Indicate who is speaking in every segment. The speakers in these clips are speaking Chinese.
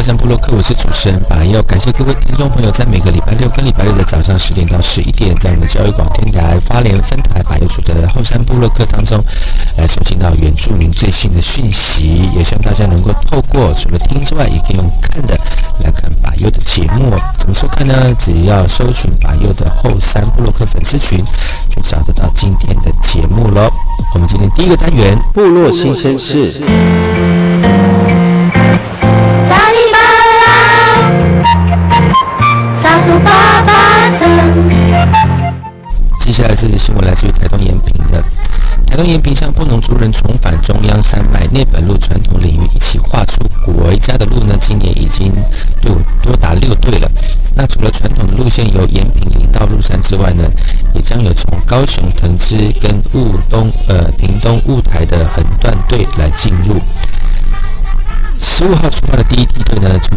Speaker 1: 欢迎回到阿山部落克，我是主持人白要感谢各位听众朋友在每个礼拜六跟礼拜日的早上十点到十一点，在我们教育广电台发连分台白有组的后山部落克当中，来收听到原住民最新的讯息。也希望大家能够透过除了听之外，也可以用看的来看白优的节目。怎么收看呢？只要搜寻白优的后山部落克粉丝群，就找得到今天的节目喽。我们今天第一个单元
Speaker 2: 部落新鲜事。
Speaker 1: 接下来这则新闻来自于台东延平的。台东延平向布农族人重返中央山脉内本路传统领域一起画出国家的路呢，今年已经有多达六队了。那除了传统的路线由延平林道入山之外呢，也将有从高雄藤枝跟雾东呃屏东雾台的横断队来进入。十五号出发的第一梯队呢，就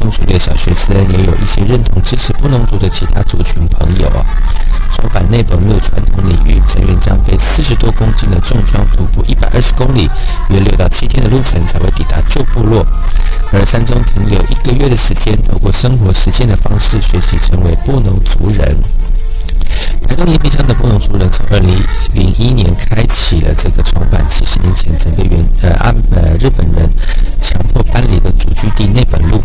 Speaker 1: 中族的小学生，也有一些认同支持布农族的其他族群朋友啊。重返内本路传统领域，成员将背四十多公斤的重装徒步一百二十公里，约六到七天的路程才会抵达旧部落。而山中停留一个月的时间，透过生活实践的方式，学习成为布农族人。台东延平乡的布农族人从二零零一年开启了这个重返七十年前曾被原呃按呃日本人强迫搬离的祖居地内本路，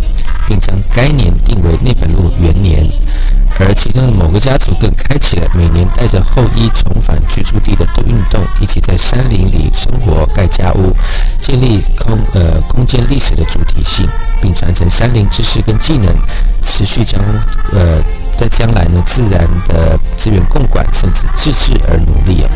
Speaker 1: 国家族更开启了每年带着后衣重返居住地的运动，一起在山林里生活、盖家屋，建立空呃空间历史的主题性，并传承山林知识跟技能，持续将呃在将来呢自然的资源共管甚至自治而努力啊。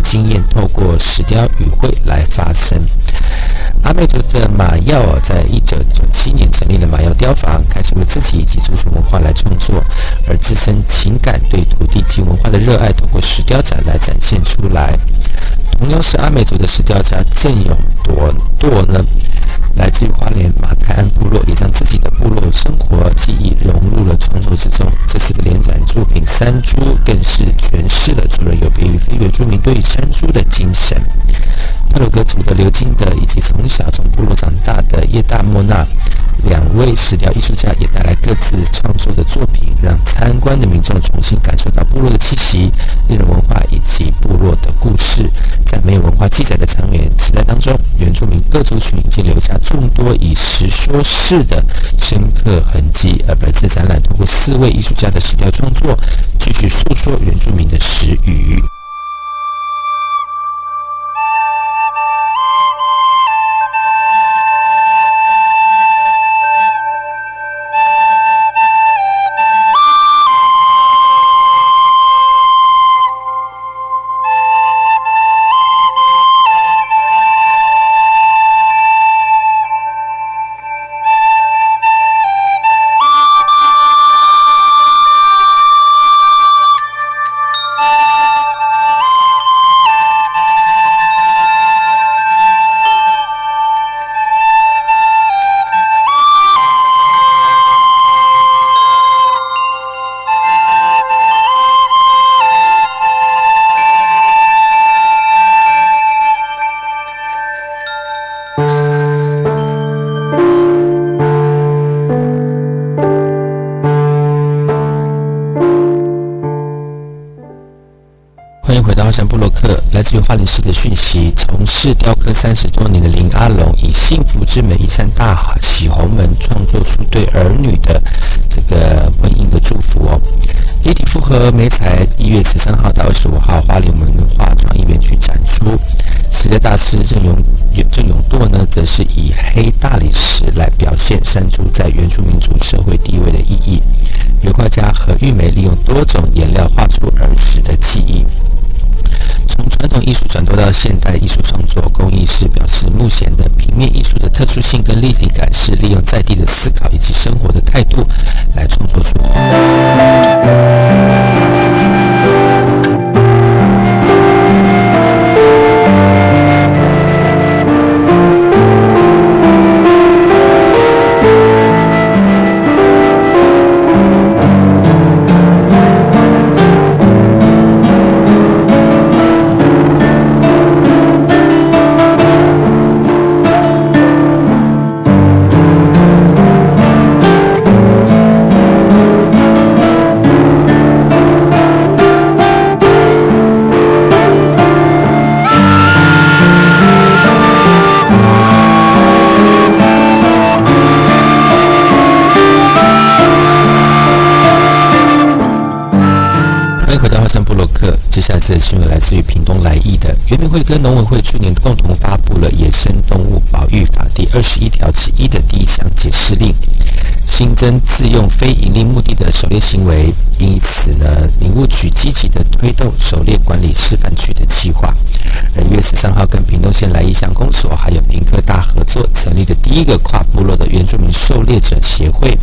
Speaker 1: 经验，透过石雕语汇来发生。阿美族的马耀在一九九七年成立了马耀雕坊，开始为自己以及族群文化来创作，而自身情感对土地及文化的热爱，透过石雕展来展现出来。同样是阿美族的石雕家郑永铎舵呢，来自于花莲马泰安部落，也将自己的部落生活记忆融入了创作之中。这次的联展作品《山猪》更是诠释了族人有别于原住民对于山猪的精神。特鲁格族的刘金德以及从小从部落长大的叶大莫纳两位石雕艺术家也带来各自创作的作品，让参观的民众重新感受到部落的气息、猎人文化以及部落的故事。在没有文化记载的长远时代当中，原住民各族群已经留下众多以实说事的深刻痕迹。而本次展览通过四位艺术家的石雕创作，继续。诉说原住民的石语。三十多年的林阿龙，以幸福之美一扇大喜红门，创作出对儿女的这个婚姻的祝福哦。立体复合美彩，一月十三号到二十五号，花莲文化创意园区展出。时代大师郑永郑永舵呢，则是以黑大理石来表现山猪在原住民族社会地位的意义。油画家何玉梅利用多种颜料画出儿时的记忆。从传统艺术转移到现代艺术创作特殊性跟立体感是利用在地的思考以及生会跟农委会去年共同发布了《野生动物保育法》第二十一条之一的第一项解释令，新增自用非营利目的的狩猎行为。因此呢，林务局积极的推动狩猎管理示范区的计划。而一月十三号，跟屏东县来义乡公所还有平科大合作成立的第一个跨部落的原住民狩猎者协会，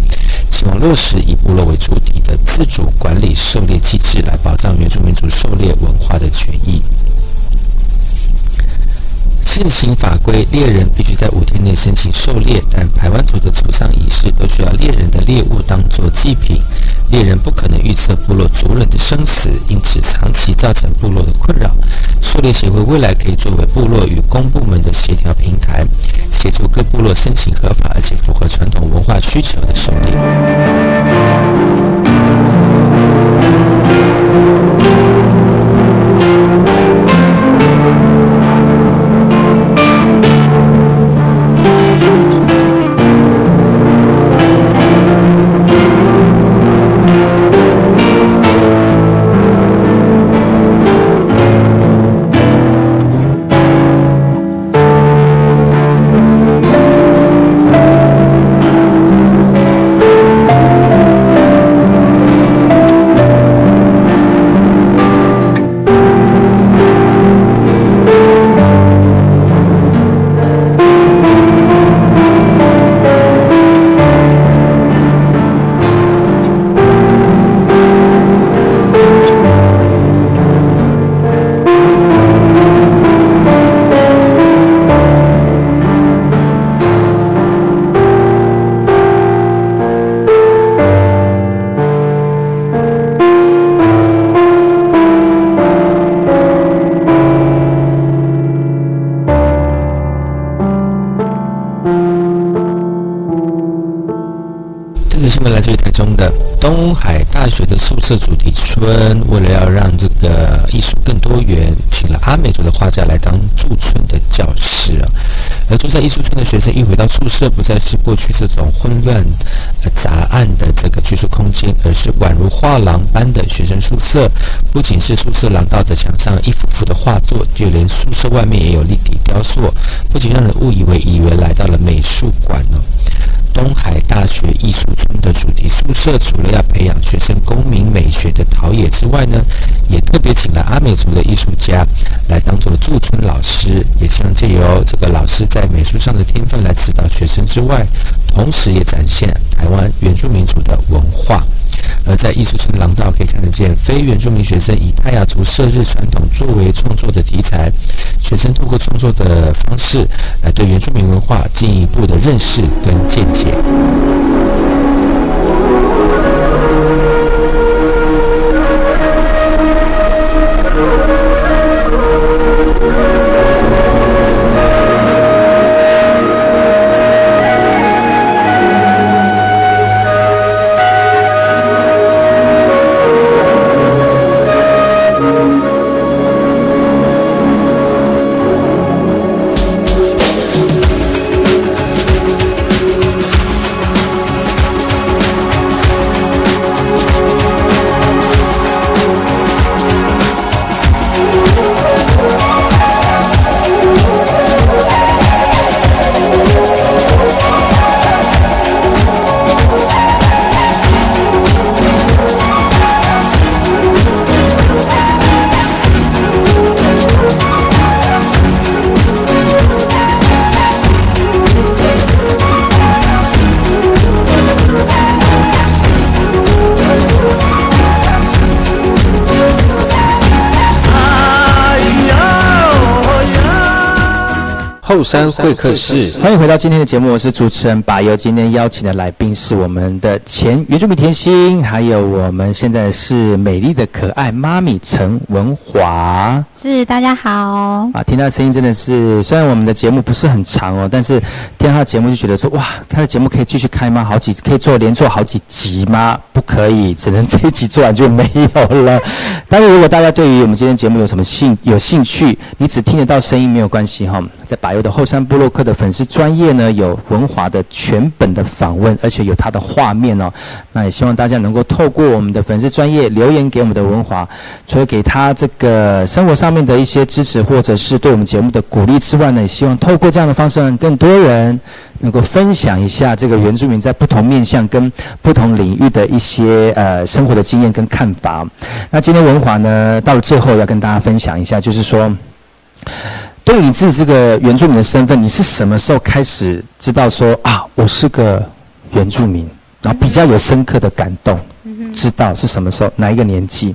Speaker 1: 希望落实以部落为主体的自主管理狩猎机制，来保障原住民族狩猎文化的权益。现行法规，猎人必须在五天内申请狩猎，但台湾族的族丧仪式都需要猎人的猎物当做祭品，猎人不可能预测部落族人的生死，因此长期造成部落的困扰。狩猎协会未来可以作为部落与公部门的协调平台，协助各部落申请合法而且符合传统文化需求的狩猎。村，为了要让这个艺术更多元，请了阿美族的画家来当驻村的教师啊。而住在艺术村的学生一回到宿舍，不再是过去这种混乱、杂案的这个居住空间，而是宛如画廊般的学生宿舍。不仅是宿舍廊道的墙上一幅幅的画作，就连宿舍外面也有立体雕塑，不仅让人误以为以为来到了美术馆呢。东海大学艺术村的主题宿舍，除了要培养学生公民美学的陶冶之外呢，也特别请了阿美族的艺术家来当做驻村老师，也希望借由这个老师在美术上的天分来指导学生之外，同时也展现台湾原住民族的文化。而在艺术村廊道可以看得见，非原住民学生以泰雅族射日传统作为创作的题材，学生通过创作的方式来对原住民文化进一步的认识跟见解。
Speaker 2: 后山会客室，欢迎回到今天的节目，我是主持人巴友。今天邀请的来宾是我们的前原住民甜心，还有我们现在是美丽的可爱妈咪陈文华。
Speaker 3: 是大家好，
Speaker 2: 啊，听到声音真的是，虽然我们的节目不是很长哦，但是听到节目就觉得说，哇，他的节目可以继续开吗？好几可以做连做好几集吗？不可以，只能 这一集做完就没有了。但是如果大家对于我们今天节目有什么兴有兴趣，你只听得到声音没有关系哈，在巴友后山布洛克的粉丝专业呢，有文华的全本的访问，而且有他的画面哦。那也希望大家能够透过我们的粉丝专业留言给我们的文华，除了给他这个生活上面的一些支持，或者是对我们节目的鼓励之外呢，也希望透过这样的方式，让更多人能够分享一下这个原住民在不同面向跟不同领域的一些呃生活的经验跟看法。那今天文华呢，到了最后要跟大家分享一下，就是说。对于你自己这个原住民的身份，你是什么时候开始知道说啊，我是个原住民，然后比较有深刻的感动？知道是什么时候？哪一个年纪？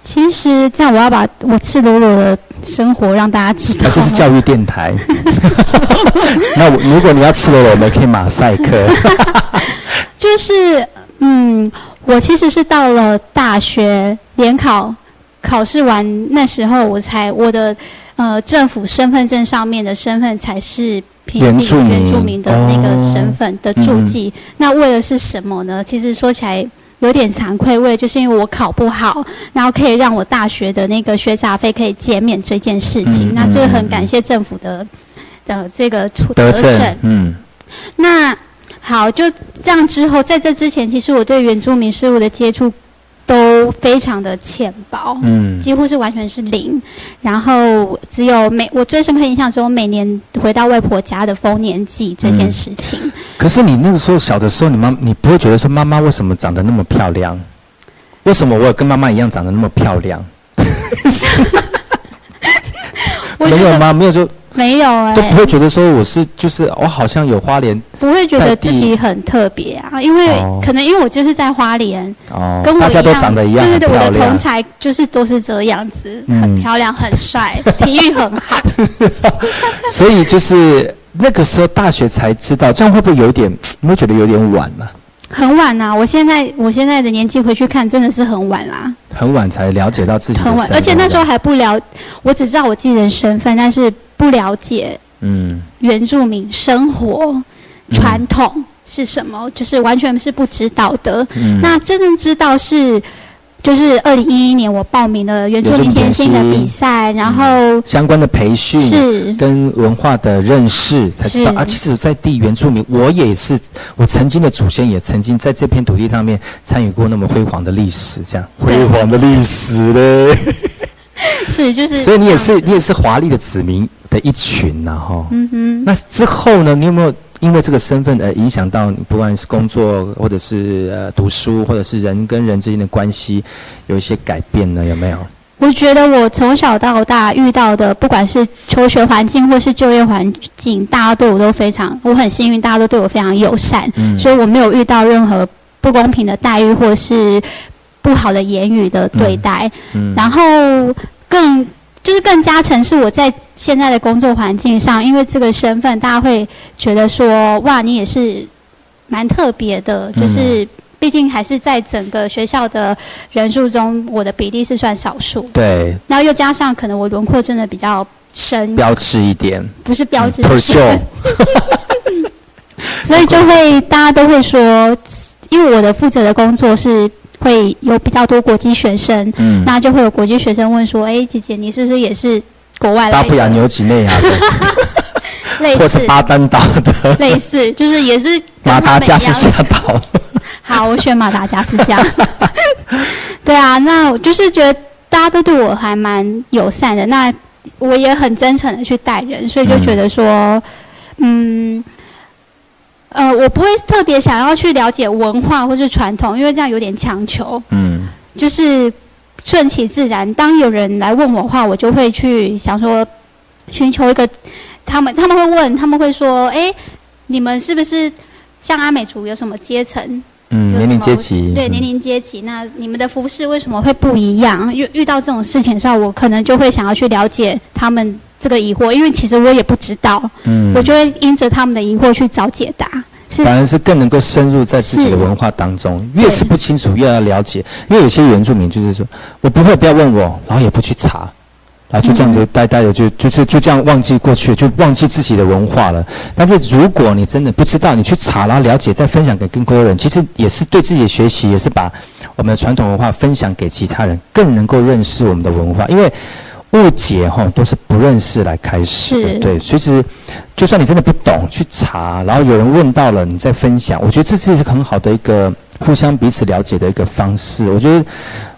Speaker 3: 其实这样，我要把我赤裸裸的生活让大家知道。
Speaker 2: 这是教育电台。那我如果你要赤裸裸，我们可以马赛克。
Speaker 3: 就是嗯，我其实是到了大学联考考试完那时候，我才我的。呃，政府身份证上面的身份才是
Speaker 2: 原住民
Speaker 3: 原住民的那个身份的注记。那为的是什么呢？其实说起来有点惭愧，为就是因为我考不好，然后可以让我大学的那个学杂费可以减免这件事情。那就很感谢政府的的这个出
Speaker 2: 得证。嗯，
Speaker 3: 那好，就这样之后，在这之前，其实我对原住民事务的接触。都非常的浅薄，嗯，几乎是完全是零。然后只有每我最深刻印象是我每年回到外婆家的丰年祭这件事情。
Speaker 2: 可是你那个时候小的时候，你妈你不会觉得说妈妈为什么长得那么漂亮？为什么我跟妈妈一样长得那么漂亮？没有吗？没有就。
Speaker 3: 没有哎，
Speaker 2: 都不会觉得说我是就是我好像有花莲，
Speaker 3: 不会觉得自己很特别啊，因为可能因为我就是在花莲，哦，跟我
Speaker 2: 大家都长得一样，
Speaker 3: 对对对，我的同才就是都是这样子，很漂亮，很帅，体育很好，
Speaker 2: 所以就是那个时候大学才知道，这样会不会有点？你会觉得有点晚呢？
Speaker 3: 很晚呐！我现在我现在的年纪回去看，真的是很晚啦。
Speaker 2: 很晚才了解到自己
Speaker 3: 很晚，而且那时候还不了，我只知道我自己的身份，但是不了解嗯。原住民生活传统是什么，就是完全是不知道的。
Speaker 2: 嗯。
Speaker 3: 那真正知道是，就是二零一一年我报名了原住民甜心的比赛，然后
Speaker 2: 相关的培训
Speaker 3: 是。
Speaker 2: 跟文化的认识，才知道
Speaker 3: 是。
Speaker 2: 啊，其实，在地原住民，我也是，我曾经的祖先也曾经在这片土地上面参与过那么辉煌的历史，这样。辉煌的历史嘞。
Speaker 3: 是就是，
Speaker 2: 所以你也是，你也是华丽的子民的一群呐、哈。
Speaker 3: 嗯哼，
Speaker 2: 那之后呢？你有没有因为这个身份而影响到你，不管是工作，或者是呃读书，或者是人跟人之间的关系，有一些改变呢？有没有？
Speaker 3: 我觉得我从小到大遇到的，不管是求学环境或是就业环境，大家对我都非常，我很幸运，大家都对我非常友善，
Speaker 2: 嗯
Speaker 3: 所以我没有遇到任何不公平的待遇或是不好的言语的对待。
Speaker 2: 嗯
Speaker 3: 然后更就是更加成是我在现在的工作环境上，因为这个身份，大家会觉得说，哇，你也是蛮特别的，
Speaker 2: 嗯
Speaker 3: 就是。毕竟还是在整个学校的人数中，我的比例是算少数。
Speaker 2: 对，
Speaker 3: 然后又加上可能我轮廓真的比较深，
Speaker 2: 标志一点，
Speaker 3: 不是标志
Speaker 2: 嗯
Speaker 3: 是深，所以就会大家都会说，因为我的负责的工作是会有比较多国际学生，
Speaker 2: 嗯，
Speaker 3: 那就会有国际学生问说：“哎，姐姐，你是不是也是国外来
Speaker 2: 巴布亚
Speaker 3: 的？
Speaker 2: 纽几内亚的，
Speaker 3: 类似
Speaker 2: 或是巴丹岛的
Speaker 3: 类似，就是也是
Speaker 2: 马达加斯加岛。
Speaker 3: 好，我选马达加斯加。对啊，那我就是觉得大家都对我还蛮友善的，那我也很真诚的去待人，所以就觉得说，嗯。呃，我不会特别想要去了解文化或是传统，因为这样有点强求。
Speaker 2: 嗯
Speaker 3: 就是顺其自然。当有人来问我的话，我就会去想说，寻求一个他们他们会问，他们会说，哎，你们是不是像阿美族有什么阶层？
Speaker 2: 嗯，年龄阶级，
Speaker 3: 对
Speaker 2: 嗯
Speaker 3: 年龄阶级，那你们的服饰为什么会不一样？遇遇到这种事情的时候，我可能就会想要去了解他们这个疑惑，因为其实我也不知道，
Speaker 2: 嗯
Speaker 3: 我就会因着他们的疑惑去找解答。是
Speaker 2: 反而是更能够深入在自己的文化当中，越是不清楚越要了解，因为有些原住民就是说我不会，不要问我，然后也不去查，然后就这样子呆呆的就就是就这样忘记过去，就忘记自己的文化了。但是如果你真的不知道，你去查然后了解，再分享给更多人，其实也是对自己的学习，也是把我们的传统文化分享给其他人，更能够认识我们的文化，因为。误解哈都是不认识来开始的，对，所以其实就算你真的不懂，去查，然后有人问到了，你再分享，我觉得这是一个很好的一个互相彼此了解的一个方式。我觉得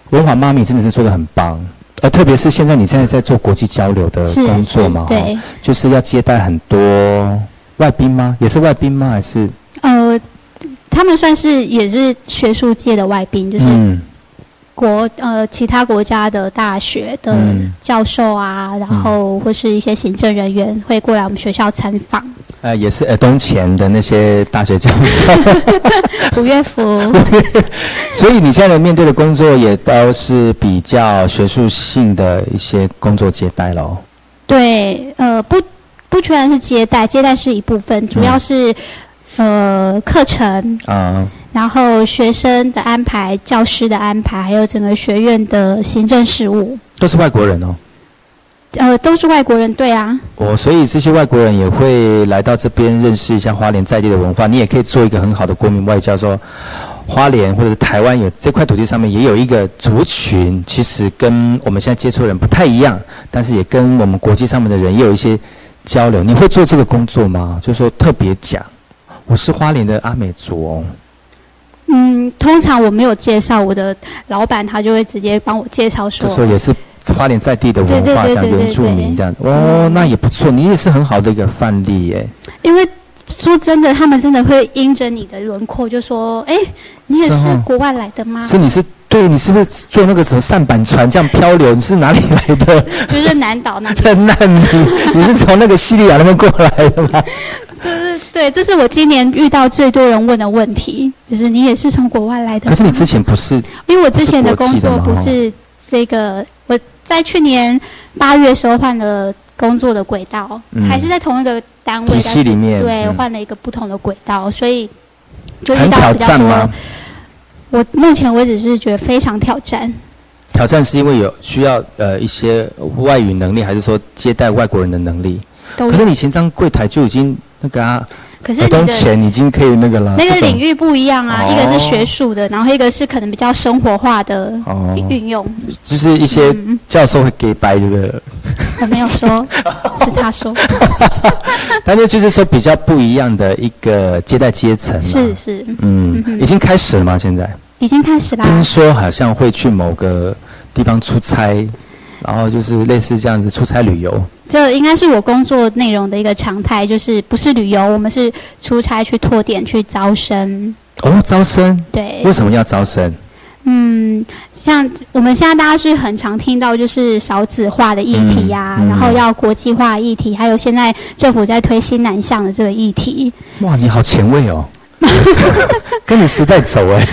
Speaker 2: 文华妈咪真的是做的很棒，呃，特别是现在你现在在做国际交流的工作嘛，，哈
Speaker 3: 对，
Speaker 2: 就是要接待很多外宾吗？也是外宾吗？还是
Speaker 3: 呃，他们算是也是学术界的外宾，就是
Speaker 2: 嗯
Speaker 3: 国呃其他国家的大学的
Speaker 2: 嗯。
Speaker 3: 教授啊，然后或是一些行政人员会过来我们学校参访。
Speaker 2: 呃也是呃东前的那些大学教授，
Speaker 3: 五月福，
Speaker 2: 所以你现在面对的工作也都是比较学术性的一些工作接待喽。
Speaker 3: 对，呃，不不全然是接待，接待是一部分，主要是、呃课程，
Speaker 2: 啊、
Speaker 3: 然后学生的安排、教师的安排，还有整个学院的行政事务，
Speaker 2: 都是外国人哦。
Speaker 3: 呃，都是外国人，对啊，
Speaker 2: 哦，所以这些外国人也会来到这边认识一下花莲在地的文化。你也可以做一个很好的国民外交，说花莲或者是台湾有这块土地上面也有一个族群，其实跟我们现在接触的人不太一样，但是也跟我们国际上面的人也有一些交流。你会做这个工作吗？就是说特别讲，我是花莲的阿美族哦。
Speaker 3: 嗯，通常我没有介绍我的老板，他就会直接帮我介绍说
Speaker 2: 就，说也是花莲在地的文化，这样
Speaker 3: 对对对
Speaker 2: 原住民这样。哦，那也不错，你也是很好的一个范例耶。
Speaker 3: 因为说真的，他们真的会因着你的轮廓就说，哎，你也是国外来的吗？
Speaker 2: 是你是对你是不是坐那个什么舢板船这样漂流？你是哪里来的？
Speaker 3: 就是南岛那
Speaker 2: 难民？你是从那个西利亚那边过来的吗？
Speaker 3: 对对对，这是我今年遇到最多人问的问题，就是你也是从国外来的？
Speaker 2: 可是你之前不是
Speaker 3: 因为我之前的工作
Speaker 2: 不是
Speaker 3: 这个，我在去年八月时候换了工作的轨道，
Speaker 2: 嗯
Speaker 3: 还是在同一个单位，
Speaker 2: 体系里面，
Speaker 3: 对，
Speaker 2: 嗯
Speaker 3: 换了一个不同的轨道，所以就遇
Speaker 2: 很挑
Speaker 3: 到比较
Speaker 2: 战吗
Speaker 3: 多。？我目前为止是觉得非常挑战。
Speaker 2: 挑战是因为有需要呃一些外语能力，还是说接待外国人的能力？可是你前张柜台就已经那个啊，
Speaker 3: 可是你的
Speaker 2: 钱已经可以那个了。
Speaker 3: 那个领域不一样啊，
Speaker 2: 哦
Speaker 3: 一个是学术的，然后一个是可能比较生活化的
Speaker 2: 哦
Speaker 3: 运用。
Speaker 2: 就是一些
Speaker 3: 嗯
Speaker 2: 教授会给白，对不对？
Speaker 3: 我没有说，是他说，
Speaker 2: 但是就是说比较不一样的一个接待阶层嘛。
Speaker 3: 是是，
Speaker 2: 嗯，已经开始了吗？现在
Speaker 3: 已经开始啦。
Speaker 2: 听说好像会去某个地方出差，然后就是类似这样子出差旅游。
Speaker 3: 这应该是我工作内容的一个常态，就是不是旅游，我们是出差去拓点去招生。
Speaker 2: 哦，招生
Speaker 3: 对，
Speaker 2: 为什么要招生？
Speaker 3: 嗯，像我们现在大家是很常听到就是少子化的议题呀、
Speaker 2: 嗯嗯
Speaker 3: 然后要国际化的议题，还有现在政府在推新南向的这个议题，
Speaker 2: 哇，你好前卫哦，跟你时代走哎。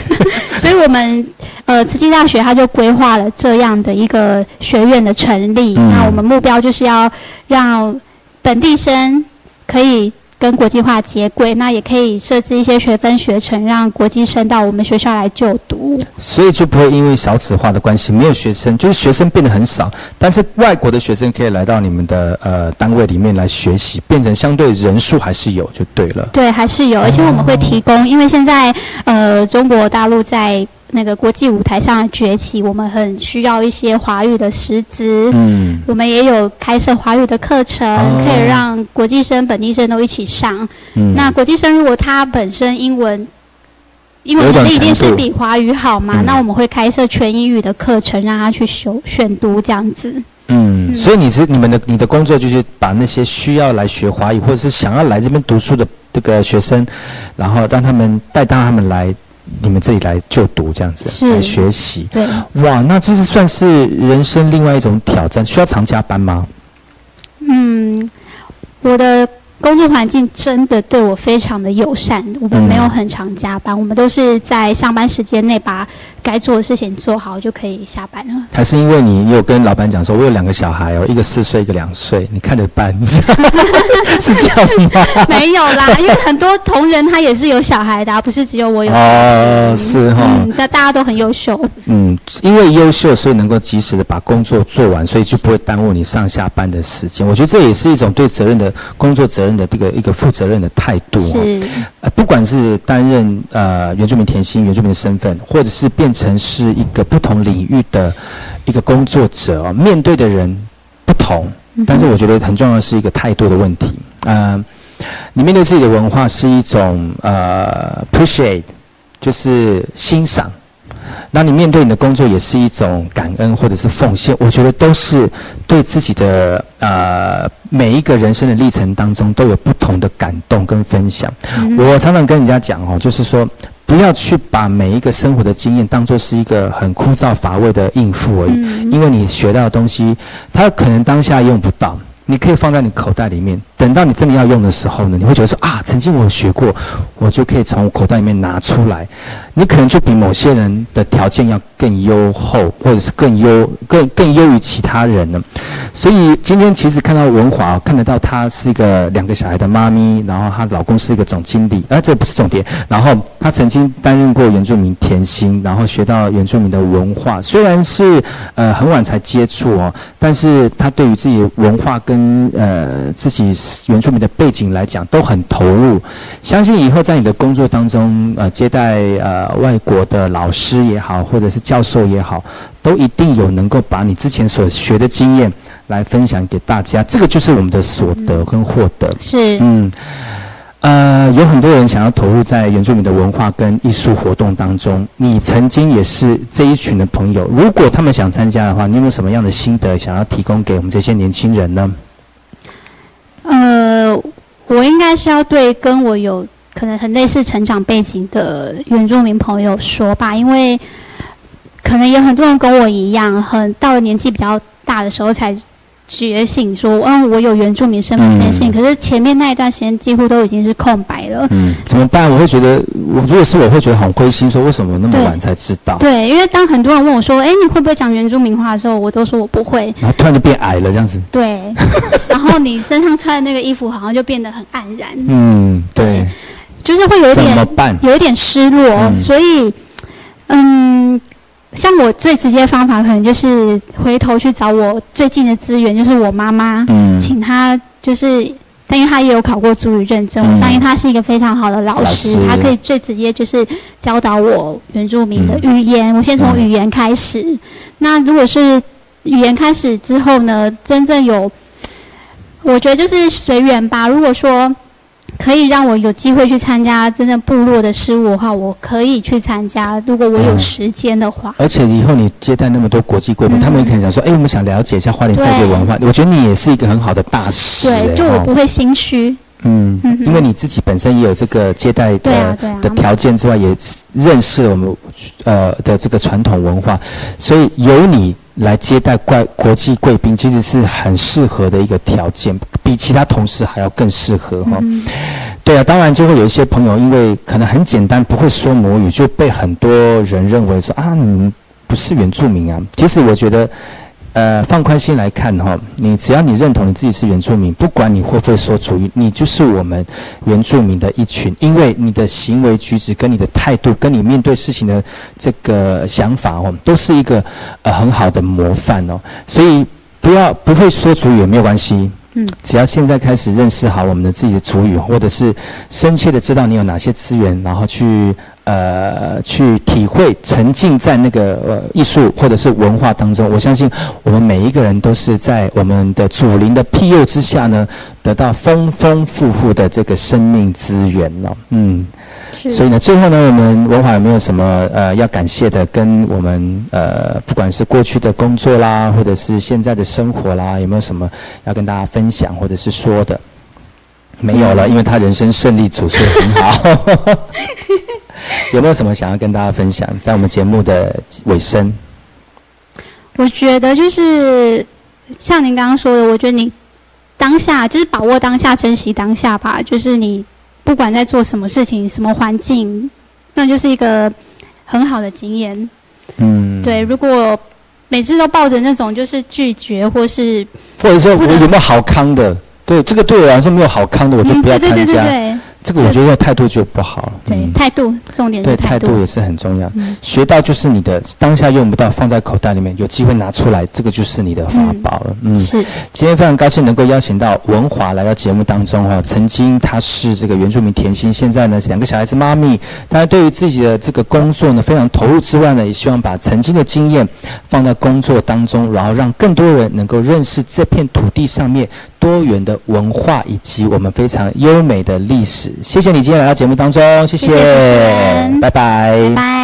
Speaker 3: 所以我们呃慈济大学它就规划了这样的一个学院的成立。
Speaker 2: 嗯
Speaker 3: 那我们目标就是要让本地生可以跟国际化接轨，那也可以设置一些学分学程，让国际生到我们学校来就读。
Speaker 2: 所以就不会因为少子化的关系，没有学生，就是学生变得很少，但是外国的学生可以来到你们的呃单位里面来学习，变成相对人数还是有就对了。
Speaker 3: 对，还是有，而且我们会提供，因为现在呃中国大陆在那个国际舞台上的崛起，我们很需要一些华语的师资。
Speaker 2: 嗯，
Speaker 3: 我们也有开设华语的课程，
Speaker 2: 哦。
Speaker 3: 可以让国际生、本地生都一起上。
Speaker 2: 嗯。
Speaker 3: 那国际生如果他本身英文英文能力一定是比华语好嘛，
Speaker 2: 嗯。
Speaker 3: 那我们会开设全英语的课程，让他去修选读这样子。
Speaker 2: 嗯，
Speaker 3: 嗯。
Speaker 2: 所以你是你们的你的工作就是把那些需要来学华语或者是想要来这边读书的这个学生，然后让他们带到他们来你们这里来就读这样子来学习。
Speaker 3: 对，
Speaker 2: 哇，那这是算是人生另外一种挑战，需要常加班吗？
Speaker 3: 嗯，我的工作环境真的对我非常的友善，我们
Speaker 2: 嗯
Speaker 3: 没有很常加班，我们都是在上班时间内把该做的事情做好就可以下班了。
Speaker 2: 还是因为你有跟老板讲说，我有两个小孩哦，一个四岁，一个两岁，你看着办，是这样吗？
Speaker 3: 没有啦，因为很多同仁他也是有小孩的、啊，不是只有我有。
Speaker 2: 哦，是哈、
Speaker 3: 嗯，但大家都很优秀。
Speaker 2: 嗯，因为优秀，所以能够及时的把工作做完，所以就不会耽误你上下班的时间。我觉得这也是一种对责任的工作责任的这个一个负责任的态度
Speaker 3: 啊。
Speaker 2: 呃，不管是担任呃原住民甜心原住民的身份，或者是变成是一个不同领域的一个工作者哦，面对的人不同，但是我觉得很重要的是一个态度的问题。呃，你面对自己的文化是一种呃 appreciate，就是欣赏。那你面对你的工作也是一种感恩或者是奉献，我觉得都是对自己的呃每一个人生的历程当中都有不同的感动跟分享。
Speaker 3: 嗯
Speaker 2: 我常常跟人家讲哦，就是说不要去把每一个生活的经验当做是一个很枯燥乏味的应付而已，
Speaker 3: 嗯
Speaker 2: 因为你学到的东西，它可能当下用不到。你可以放在你口袋里面，等到你真的要用的时候呢，你会觉得说啊，曾经我有学过，我就可以从口袋里面拿出来。你可能就比某些人的条件要更优厚，或者是更优、更更优于其他人呢。所以今天其实看到文华，看得到她是一个两个小孩的妈咪，然后她老公是一个总经理，啊，这不是重点。然后她曾经担任过原住民甜心，然后学到原住民的文化，虽然是呃很晚才接触哦，但是她对于自己文化跟呃自己原住民的背景来讲都很投入。相信以后在你的工作当中，呃，接待呃外国的老师也好，或者是教授也好，都一定有能够把你之前所学的经验来分享给大家。这个就是我们的所得跟获得。
Speaker 3: 是，
Speaker 2: 嗯，呃，有很多人想要投入在原住民的文化跟艺术活动当中，你曾经也是这一群的朋友。如果他们想参加的话，你有没有什么样的心得想要提供给我们这些年轻人呢？
Speaker 3: 呃，我应该是要对跟我有可能很类似成长背景的原住民朋友说吧，因为可能有很多人跟我一样，很到了年纪比较大的时候才觉醒说，嗯，我有原住民身份这件事情。
Speaker 2: 嗯
Speaker 3: 可是前面那一段时间几乎都已经是空白了。
Speaker 2: 嗯，怎么办？我会觉得，我如果是我会觉得很灰心，说为什么那么晚才知道？
Speaker 3: 对，因为当很多人问我说：“哎，你会不会讲原住民话？”的时候，我都说我不会。
Speaker 2: 然 后突然就变矮了，这样子。
Speaker 3: 对，然后你身上穿的那个衣服好像就变得很黯然，
Speaker 2: 嗯，对，
Speaker 3: 就是会有点？有一点失落。
Speaker 2: 嗯
Speaker 3: 所以，嗯，像我最直接的方法，可能就是回头去找我最近的资源，就是我妈妈，
Speaker 2: 嗯
Speaker 3: 请她就是但因为她也有考过主语认证，我相信她是一个非常好的老师，她可以最直接就是教导我原住民的语言。我先从语言开始，那如果是语言开始之后呢，真正有，我觉得就是随缘吧。如果说。可以让我有机会去参加真正部落的事务的话，我可以去参加。如果我有时间的话，
Speaker 2: 而且以后你接待那么多国际贵宾，他们也可能想说：“哎，我们想了解一下花莲在地文化。”我觉得你也是一个很好的大使。
Speaker 3: 对，就我不会心虚。
Speaker 2: 嗯，因为你自己本身也有这个接待的的条件之外，也认识我们呃的这个传统文化，所以有你。来接待怪国际贵宾，其实是很适合的一个条件，比其他同事还要更适合哈。对啊，当然就会有一些朋友，因为可能很简单，不会说母语，就被很多人认为说啊，你不是原住民啊。其实我觉得。呃，放宽心来看哈，你只要你认同你自己是原住民，不管你会不会说主语，你就是我们原住民的一群，因为你的行为举止、跟你的态度、跟你面对事情的这个想法哦，都是一个呃很好的模范哦。所以不要不会说主语也没有关系，嗯，只要现在开始认识好我们的自己的主语，或者是深切的知道你有哪些资源，然后去。呃，去体会、沉浸在那个呃艺术或者是文化当中，我相信我们每一个人都是在我们的祖灵的庇佑之下呢，得到丰丰富富的这个生命资源呢。嗯，所以呢，最后呢，我们文华有没有什么呃要感谢的？跟我们呃，不管是过去的工作啦，或者是现在的生活啦，有没有什么要跟大家分享或者是说的？没有了，因为他人生胜利组，所以很好。有没有什么想要跟大家分享？在我们节目的尾声，
Speaker 3: 我觉得就是像您刚刚说的，我觉得你当下就是把握当下，珍惜当下吧。就是你不管在做什么事情、什么环境，那就是一个很好的经验。嗯，对。如果每次都抱着那种就是拒绝，或是
Speaker 2: 或者说我有没有好康的？对，这个对我来说没有好康的，我就不要参加。这个我觉得态度就不好了。
Speaker 3: 对，态度重点。对，
Speaker 2: 态度也是很重要。学到就是你的当下用不到，放在口袋里面，有机会拿出来，这个就是你的法宝了。
Speaker 3: 嗯，是。
Speaker 2: 今天非常高兴能够邀请到文华来到节目当中哈。曾经他是这个原住民甜心，现在呢是两个小孩子妈咪。当然，对于自己的这个工作呢非常投入之外呢，也希望把曾经的经验放在工作当中，然后让更多人能够认识这片土地上面多元的文化以及我们非常优美的历史。谢谢你今天来到节目当中，谢谢，拜拜，
Speaker 3: 拜。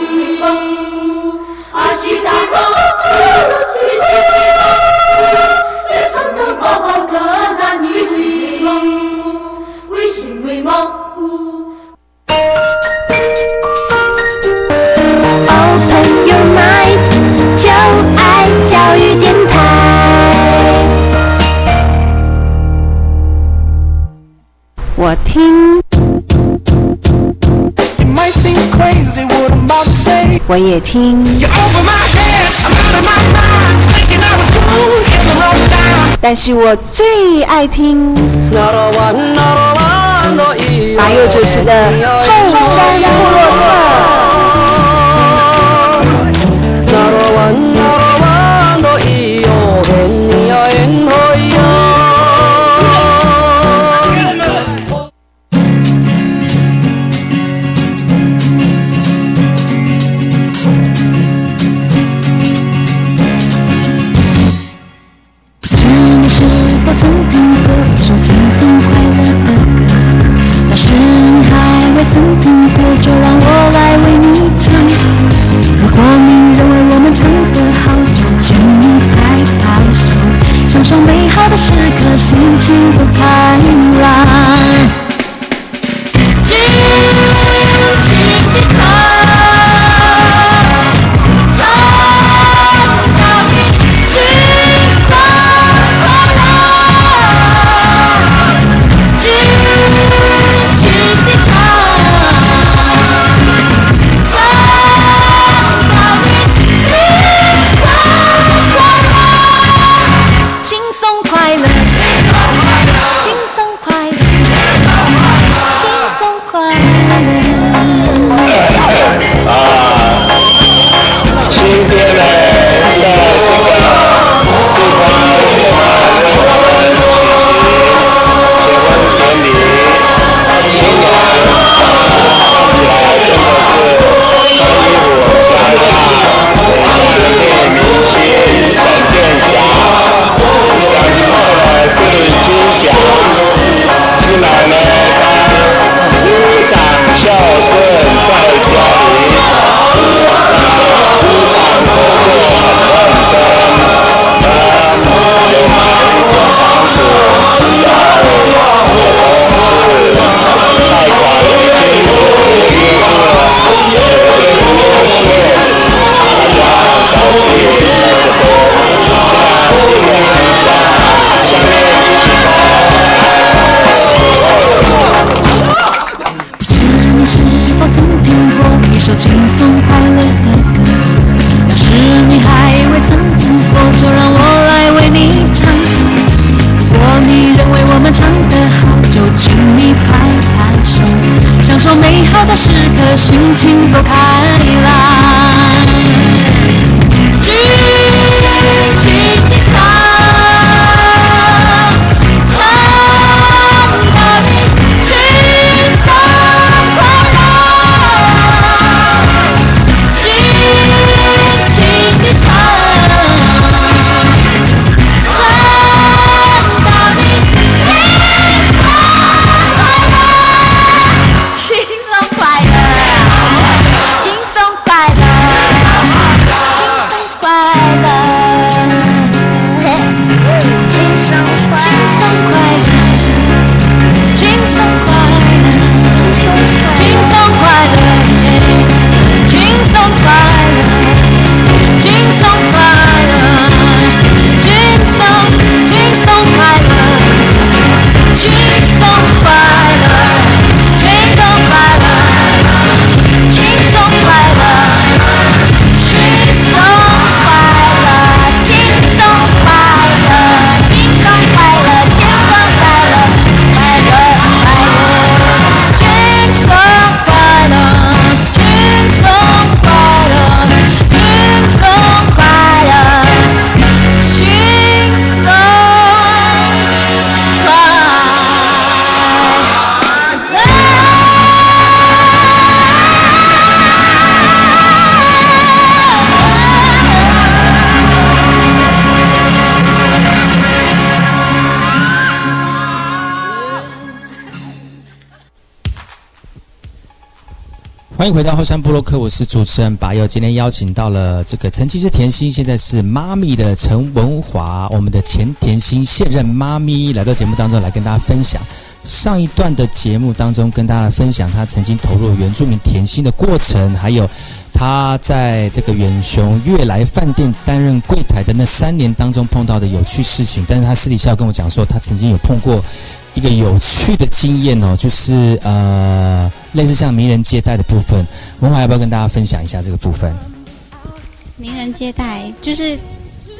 Speaker 4: 我也听，但是我最爱听。马佑主持的后山。部落
Speaker 2: 欢迎回到后山部落客，我是主持人巴友。今天邀请到了这个曾经是甜心，现在是妈咪的陈文华，我们的前甜心现任妈咪来到节目当中来跟大家分享。上一段的节目当中跟大家分享他曾经投入原住民甜心的过程，还有他在这个远雄悦来饭店担任柜台的那三年当中碰到的有趣事情。但是他私底下跟我讲说，他曾经有碰过。一个有趣的经验哦，就是呃，类似像名人接待的部分，文华要不要跟大家分享一下这个部分？
Speaker 3: 名人接待就是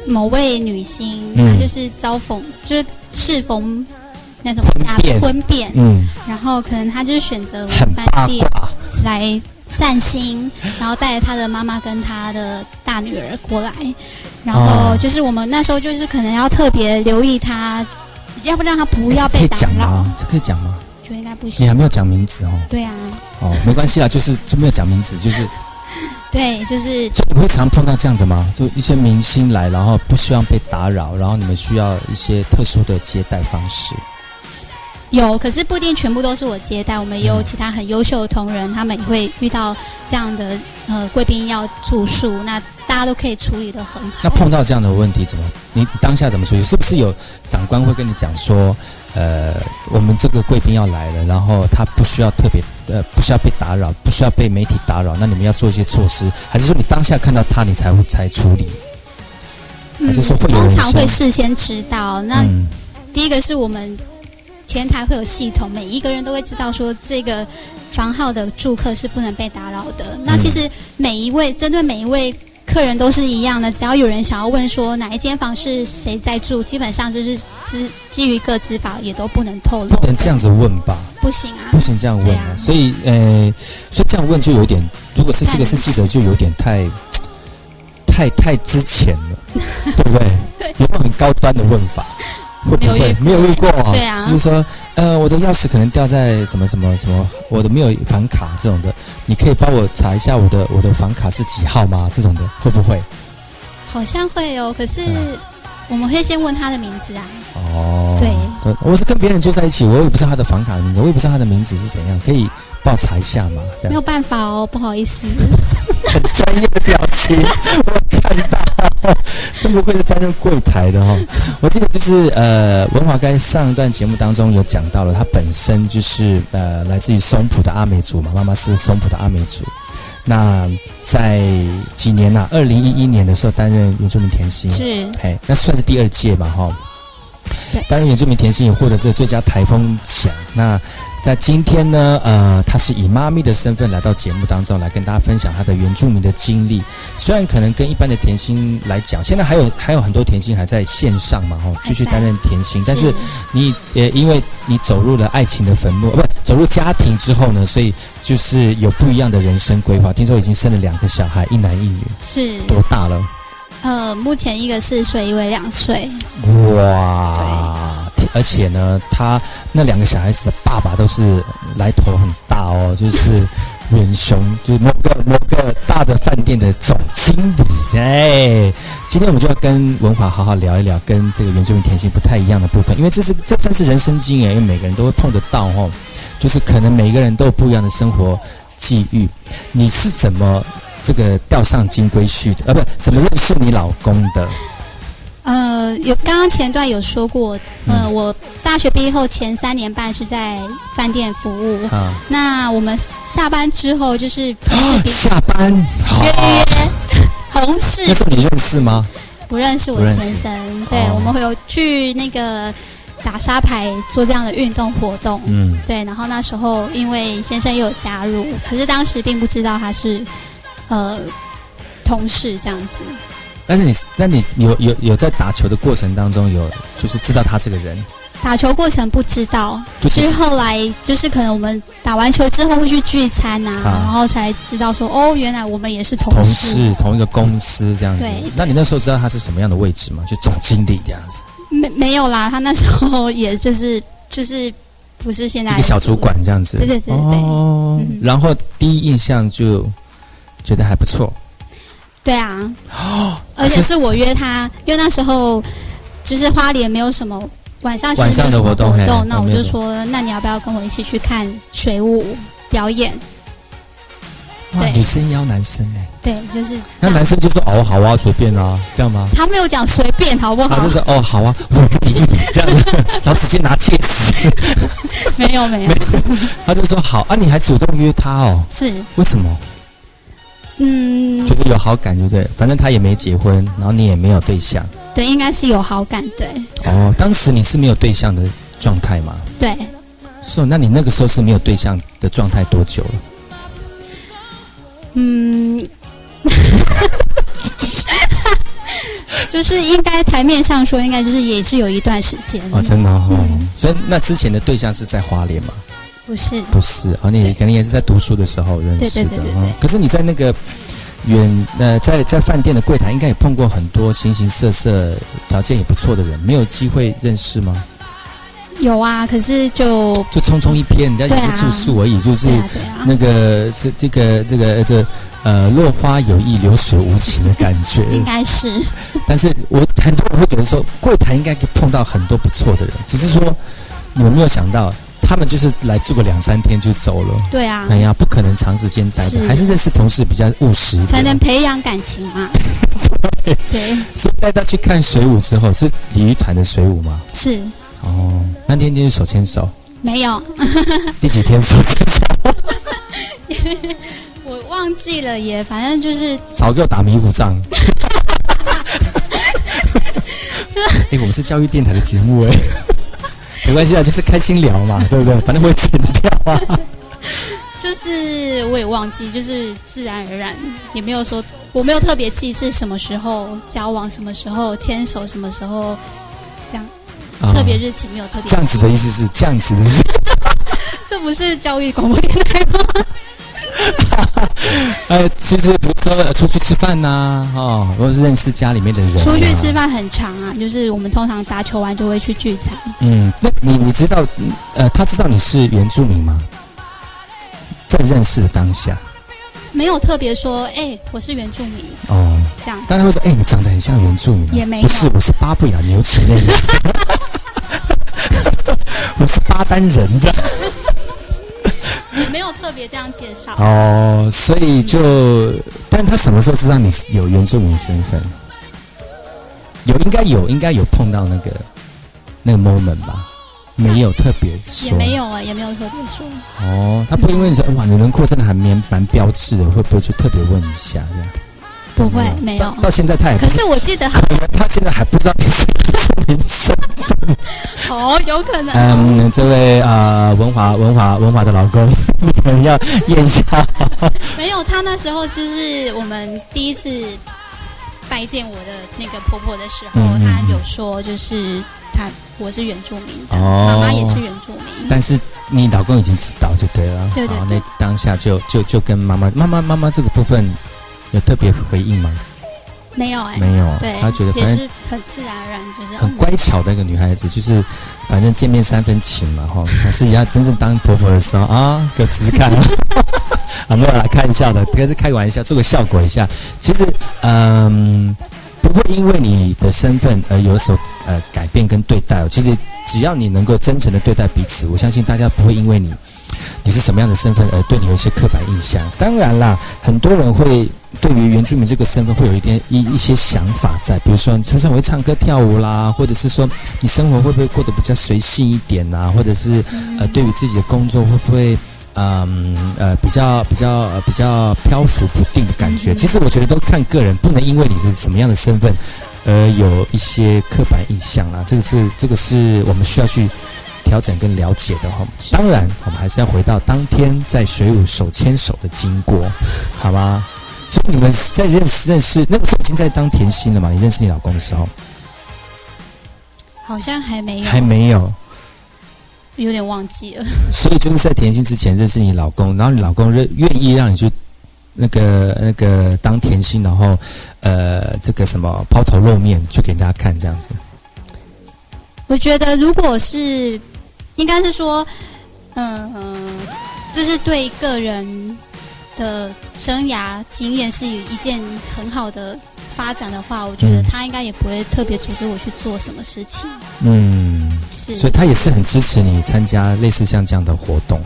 Speaker 3: 某位女星，她就是遭逢，就是适逢那种家婚变，嗯，然后可能她就是选择饭店来散心，然后带着她的妈妈跟她的大女儿过来，然后就是我们那时候就是可能要特别留意她。要不让她不要被打扰？
Speaker 2: 这可以讲吗？
Speaker 3: 该不行。
Speaker 2: 你还没有讲名字哦。
Speaker 3: 对啊。
Speaker 2: 哦，没关系啦，就是就没有讲名字，就是。
Speaker 3: 对，就是。
Speaker 2: 就你会常碰到这样的吗？就一些明星来，然后不希望被打扰，然后你们需要一些特殊的接待方式。
Speaker 3: 有，可是不一定全部都是我接待，我们也有其他很优秀的同仁，他们也会遇到这样的呃贵宾要住宿，那大家都可以处理的很好。
Speaker 2: 那碰到这样的问题怎么？你当下怎么处理？是不是有长官会跟你讲说，呃，我们这个贵宾要来了，然后他不需要特别呃不需要被打扰，不需要被媒体打扰，那你们要做一些措施，还是说你当下看到他你才会才处理？还是说会有
Speaker 3: 通常会事先知道？那第一个是我们。前台会有系统，每一个人都会知道说这个房号的住客是不能被打扰的。那其实每一位针对每一位客人都是一样的，只要有人想要问说哪一间房是谁在住，基本上就是基基于各自法也都不能透露。
Speaker 2: 不能这样子问吧？
Speaker 3: 不行啊，
Speaker 2: 不行这样问啊。所以呃，所以这样问就有点，如果是这个是记者，就有点太太太之前了，对不对？有没有很高端的问法？会不会没有遇过啊？
Speaker 3: 对啊，
Speaker 2: 就是说，呃，我的钥匙可能掉在什么什么什么，我的没有房卡这种的，你可以帮我查一下我的我的房卡是几号吗？这种的会不会？
Speaker 3: 好像会哦，可是我们会先问他的名字啊。
Speaker 2: 哦，
Speaker 3: 对，
Speaker 2: 我是跟别人住在一起，我也不知道他的房卡的名字，我也不知道他的名字是怎样，可以帮我查一下吗？这样
Speaker 3: 没有办法哦，不好意思。
Speaker 2: 很专业的表情，我看到，真不愧是担任柜台的哈。我记得就是呃，文华在上一段节目当中有讲到了，他本身就是呃来自于松浦的阿美族嘛，妈妈是松浦的阿美族。那在几年呐？二零一一年的时候担任原住民甜心，
Speaker 3: 是，
Speaker 2: 嘿，那算是第二届嘛哈。担任原住民甜心也获得这最佳台风奖。那在今天呢，呃，他是以妈咪的身份来到节目当中，来跟大家分享他的原住民的经历。虽然可能跟一般的甜心来讲，现在还有还有很多甜心还在线上嘛，吼，继续担任甜心。但是你呃，因为你走入了爱情的坟墓，不，走入家庭之后呢，所以就是有不一样的人生规划。听说已经生了两个小孩，一男一女，
Speaker 3: 是
Speaker 2: 多大了？
Speaker 3: 呃，目前一个四岁，一位两岁。
Speaker 2: 哇！而且呢，他那两个小孩子的爸爸都是来头很大哦，就是远雄，就是某个某个大的饭店的总经理。哎，今天我们就要跟文华好好聊一聊，跟这个原住民甜心不太一样的部分，因为这是这算是人生经验，因为每个人都会碰得到哦，就是可能每个人都有不一样的生活际遇。你是怎么这个钓上金龟婿的？呃，不，怎么认识你老公的？
Speaker 3: 呃，有刚刚前段有说过，呃，我大学毕业后前三年半是在饭店服务。啊，那我们下班之后就是
Speaker 2: 下班
Speaker 3: 约约同事。
Speaker 2: 那时候你认识吗？
Speaker 3: 不认识我先生。对，我们会有去那个打沙牌做这样的运动活动。嗯，对。然后那时候因为先生又有加入，可是当时并不知道他是呃同事这样子。
Speaker 2: 但是你，那你有有有在打球的过程当中有就是知道他这个人？
Speaker 3: 打球过程不知道，就是后来就是可能我们打完球之后会去聚餐啊，然后才知道说哦，原来我们也是同
Speaker 2: 同事，同一个公司这样子。那你那时候知道他是什么样的位置吗？就总经理这样子？
Speaker 3: 没没有啦，他那时候也就是就是不是现在
Speaker 2: 一个小主管这样子。
Speaker 3: 对对对对。哦，
Speaker 2: 然后第一印象就觉得还不错。
Speaker 3: 对啊，而且是我约他，因为那时候就是花莲没有什么晚上
Speaker 2: 晚上的活动，
Speaker 3: 那我就说，那你要不要跟我一起去看水舞表演？对
Speaker 2: 女生邀男生呢？
Speaker 3: 对，就是
Speaker 2: 那男生就说哦好啊，随便啊，这样吗？
Speaker 3: 他没有讲随便，好不好？
Speaker 2: 他就说哦好啊，我给你一点这样子，然后直接拿戒指。
Speaker 3: 没有没有，
Speaker 2: 他就说好啊，你还主动约他哦？
Speaker 3: 是
Speaker 2: 为什么？
Speaker 3: 嗯
Speaker 2: 觉，得有好感，对不对？反正他也没结婚，然后你也没有对象。
Speaker 3: 对，应该是有好感，对
Speaker 2: 哦，当时你是没有对象的状态吗？
Speaker 3: 对，
Speaker 2: 是哦，那你那个时候是没有对象的状态多久了？
Speaker 3: 嗯，就是应该台面上说，应该就是也是有一段时间，
Speaker 2: 哦，真的哦。所以那之前的对象是在花莲吗？
Speaker 3: 不是
Speaker 2: 不是，哦，你
Speaker 3: 对
Speaker 2: 肯定也是在读书的时候认识的。
Speaker 3: 对对对对对
Speaker 2: 哦可是你在那个远呃，在在饭店的柜台，应该也碰过很多形形色色、条件也不错的人，没有机会认识吗？
Speaker 3: 有啊，可是就
Speaker 2: 就匆匆一瞥，人家也是住宿而已，就是
Speaker 3: 对啊啊，
Speaker 2: 那个是这个这个这呃落花有意，流水无情的感觉。
Speaker 3: 应该是
Speaker 2: 但是我很多人会觉得说，柜台应该可以碰到很多不错的人，只是说你有没有想到，他们就是来住个两三天就走了。
Speaker 3: 对啊
Speaker 2: 哎，呀，不可能长时间待着，
Speaker 3: 是
Speaker 2: 还是认识同事比较务实一点。
Speaker 3: 才能培养感情嘛。对，
Speaker 2: 所以带他去看水舞之后，是鲤鱼团的水舞吗？
Speaker 3: 是
Speaker 2: 哦，那天就是手牵手，
Speaker 3: 没有，
Speaker 2: 第几天手牵手？
Speaker 3: 我忘记了耶，反正就是
Speaker 2: 少给我打迷糊仗。哎、我们是教育电台的节目哎，没关系啊，就是开心聊嘛，对不对？反正会剪掉啊。
Speaker 3: 就是我也忘记，就是自然而然，也没有说我没有特别记是什么时候交往，什么时候牵手，什么时候这样，
Speaker 2: 哦
Speaker 3: 特别日期没有特别。
Speaker 2: 这样子的意思是这样子的意思。
Speaker 3: 这不是教育广播电台吗？
Speaker 2: 呃，其实比如说呃出去吃饭呐、哦，或者是认识家里面的人、啊
Speaker 3: 出去吃。饭很长啊，就是我们通常打球完就会去聚餐。
Speaker 2: 嗯，那你你知道，呃，他知道你是原住民吗？在认识的当下，
Speaker 3: 没有特别说，哎、我是原住民
Speaker 2: 哦，
Speaker 3: 这样。
Speaker 2: 但是会说，哎、你长得很像原住民、啊，
Speaker 3: 也没有
Speaker 2: 不是，我是巴布亚纽几内亚，我是巴丹人这样。
Speaker 3: 没有特别这样介绍。
Speaker 2: 哦，所以就，但他什么时候知道你是有原住民身份？有，应该有，应该有碰到那个那个 moment 吧？没有特别说，
Speaker 3: 也没有啊，也没有特别说。
Speaker 2: 哦，他不会因为你说哇，你轮廓真的还蛮蛮标志的，会不会就特别问一下这样？
Speaker 3: 不会，没有
Speaker 2: 到。到现在他也
Speaker 3: 可是我记得
Speaker 2: 可能他现在还不知道你是原住民身份。
Speaker 3: 哦，有可能、哦。
Speaker 2: 嗯，这位啊、呃文华文华文华的老公，你可能要验一下。
Speaker 3: 没有，他那时候就是我们第一次拜见我的那个婆婆的时候，她有说就是她我是原住民，这样
Speaker 2: 哦
Speaker 3: 妈妈也是原住民。
Speaker 2: 但是你老公已经知道就对了。
Speaker 3: 对对
Speaker 2: 那当下就就就跟妈妈妈妈妈妈这个部分有特别回应吗？
Speaker 3: 没有哎、
Speaker 2: 没有，
Speaker 3: 对，
Speaker 2: 她觉得反正
Speaker 3: 也是很自然而然，就是
Speaker 2: 很
Speaker 3: 嗯
Speaker 2: 乖巧的一个女孩子，就是反正见面三分情嘛哈。可是要真正当婆婆的时候啊，给我试试看啊。啊，没有啦，开玩笑的，这个是开个玩笑，做个效果一下。其实，嗯，不会因为你的身份而有所呃改变跟对待哦。其实只要你能够真诚的对待彼此，我相信大家不会因为你你是什么样的身份而对你有一些刻板印象。当然啦，很多人会对于原住民这个身份会有一点一一些想法在，比如说你身上会唱歌跳舞啦，或者是说你生活会不会过得比较随性一点呐、或者是呃对于自己的工作会不会嗯呃比较比较呃比较漂浮不定的感觉？其实我觉得都看个人，不能因为你是什么样的身份而有一些刻板印象啦。这个是这个是我们需要去调整跟了解的哈。当然，我们还是要回到当天在水舞手牵手的经过，好吗？所以你们在认识认识那个时候已经在当甜心了嘛？你认识你老公的时候
Speaker 3: 好像还没有，
Speaker 2: 还没有，
Speaker 3: 有点忘记了。
Speaker 2: 所以就是在甜心之前认识你老公，然后你老公愿愿意让你去那个那个当甜心，然后呃这个什么抛头露面去给大家看这样子。
Speaker 3: 我觉得如果是，应该是说，嗯、这是对个人的生涯经验是一件很好的发展的话，我觉得
Speaker 2: 嗯
Speaker 3: 他应该也不会特别阻止我去做什么事情。
Speaker 2: 嗯，
Speaker 3: 是，
Speaker 2: 所以他也是很支持你参加类似像这样的活动。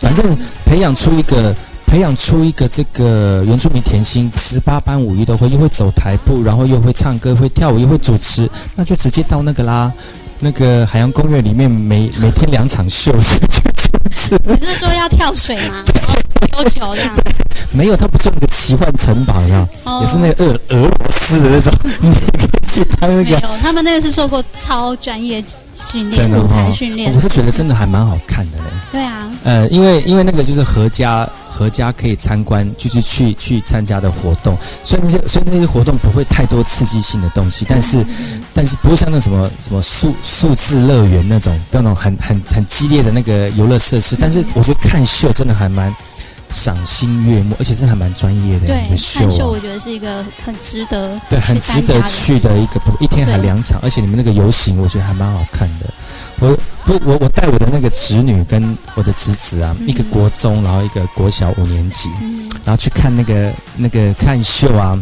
Speaker 2: 反正培养出一个培养出一个这个原住民甜心，十八般武艺都会，又会走台步，然后又会唱歌，会跳舞，又会主持，那就直接到那个啦，那个海洋公园里面每每天两场秀。
Speaker 3: 你是说要跳水吗？丢球这样？
Speaker 2: 没有，他不是那个奇幻城堡啊，也是那个俄俄罗斯的那种，你可以去当那个。没
Speaker 3: 有，他们那个是受过超专业训练，舞台训练。
Speaker 2: 我是觉得真的还蛮好看的嘞。
Speaker 3: 对啊。
Speaker 2: 呃，因为因为那个就是合家合家可以参观，就是去去参加的活动，所以那些所以那些活动不会太多刺激性的东西，但是但是不会像那什么什么数数字乐园那种那种很很很激烈的那个游乐设施，但是我觉得看秀真的还蛮。赏心悦目，而且是还蛮专业的。
Speaker 3: 对，看秀我觉得是一个很值得
Speaker 2: 对很值得去的一个，不一天还两场，而且你们那个游行我觉得还蛮好看的。我不我我带我的那个侄女跟我的侄子啊，一个国中，然后一个国小五年级，然后去看那个那个看秀啊，